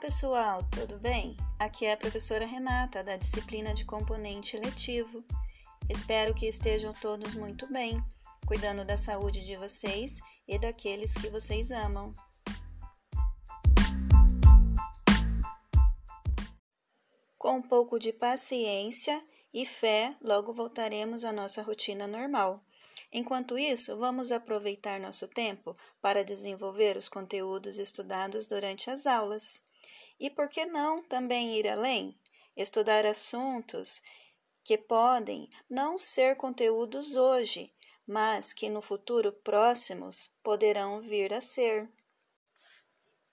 pessoal, tudo bem? Aqui é a professora Renata, da disciplina de componente letivo. Espero que estejam todos muito bem, cuidando da saúde de vocês e daqueles que vocês amam. Com um pouco de paciência e fé, logo voltaremos à nossa rotina normal. Enquanto isso, vamos aproveitar nosso tempo para desenvolver os conteúdos estudados durante as aulas. E por que não também ir além? Estudar assuntos que podem não ser conteúdos hoje, mas que no futuro próximos poderão vir a ser.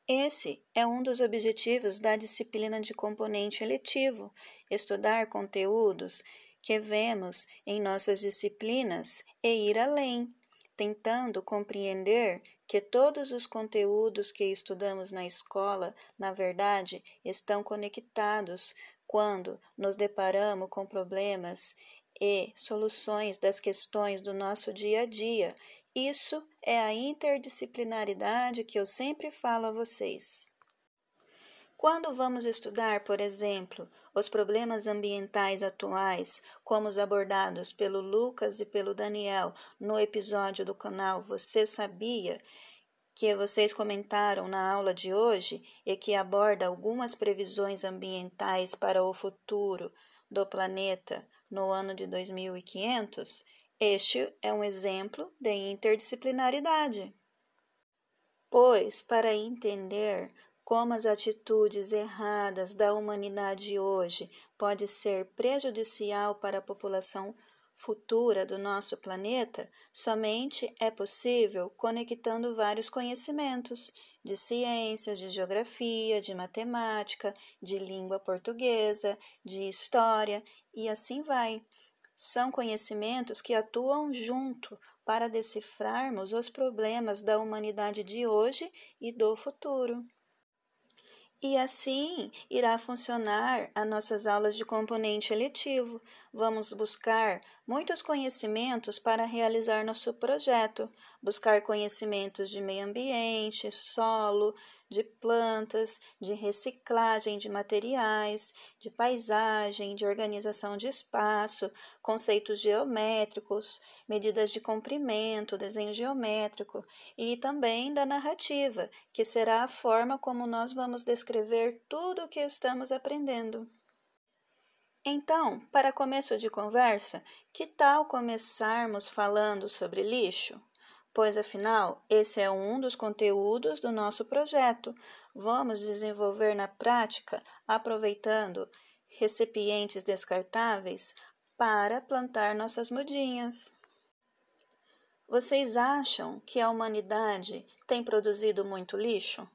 Esse é um dos objetivos da disciplina de componente eletivo: estudar conteúdos que vemos em nossas disciplinas e ir além, tentando compreender que todos os conteúdos que estudamos na escola, na verdade, estão conectados quando nos deparamos com problemas e soluções das questões do nosso dia a dia. Isso é a interdisciplinaridade que eu sempre falo a vocês. Quando vamos estudar, por exemplo, os problemas ambientais atuais, como os abordados pelo Lucas e pelo Daniel no episódio do canal Você Sabia, que vocês comentaram na aula de hoje e que aborda algumas previsões ambientais para o futuro do planeta no ano de 2500, este é um exemplo de interdisciplinaridade. Pois, para entender como as atitudes erradas da humanidade hoje pode ser prejudicial para a população futura do nosso planeta, somente é possível conectando vários conhecimentos de ciências, de geografia, de matemática, de língua portuguesa, de história e assim vai. São conhecimentos que atuam junto para decifrarmos os problemas da humanidade de hoje e do futuro. E assim irá funcionar as nossas aulas de componente eletivo. Vamos buscar muitos conhecimentos para realizar nosso projeto, buscar conhecimentos de meio ambiente, solo, de plantas, de reciclagem de materiais, de paisagem, de organização de espaço, conceitos geométricos, medidas de comprimento, desenho geométrico e também da narrativa, que será a forma como nós vamos descrever tudo o que estamos aprendendo. Então, para começo de conversa, que tal começarmos falando sobre lixo? Pois afinal esse é um dos conteúdos do nosso projeto. Vamos desenvolver na prática, aproveitando recipientes descartáveis para plantar nossas mudinhas. Vocês acham que a humanidade tem produzido muito lixo?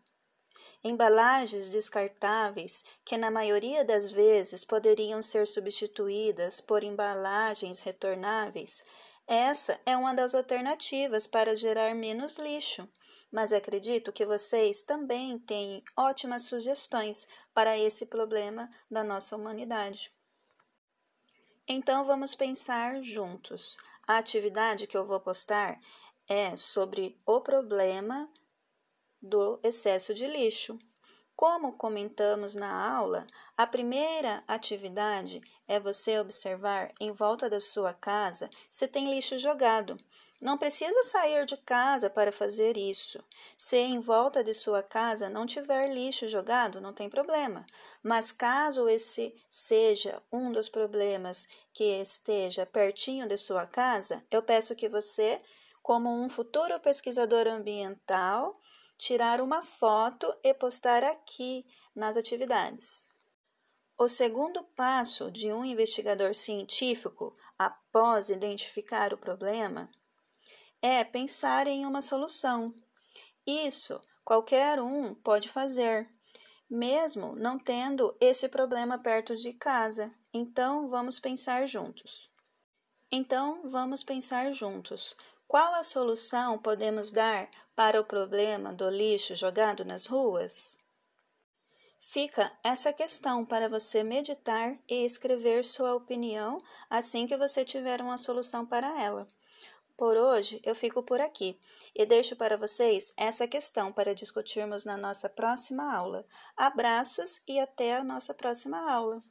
Embalagens descartáveis que, na maioria das vezes, poderiam ser substituídas por embalagens retornáveis, essa é uma das alternativas para gerar menos lixo, mas acredito que vocês também têm ótimas sugestões para esse problema da nossa humanidade. Então vamos pensar juntos. A atividade que eu vou postar é sobre o problema do excesso de lixo. Como comentamos na aula, a primeira atividade é você observar em volta da sua casa se tem lixo jogado. Não precisa sair de casa para fazer isso. Se em volta de sua casa não tiver lixo jogado, não tem problema. Mas caso esse seja um dos problemas que esteja pertinho de sua casa, eu peço que você, como um futuro pesquisador ambiental, tirar uma foto e postar aqui nas atividades. O segundo passo de um investigador científico, após identificar o problema, é pensar em uma solução. Isso qualquer um pode fazer, mesmo não tendo esse problema perto de casa. Então, vamos pensar juntos. Então, vamos pensar juntos. Qual a solução podemos dar para o problema do lixo jogado nas ruas? Fica essa questão para você meditar e escrever sua opinião assim que você tiver uma solução para ela. Por hoje eu fico por aqui e deixo para vocês essa questão para discutirmos na nossa próxima aula. Abraços e até a nossa próxima aula.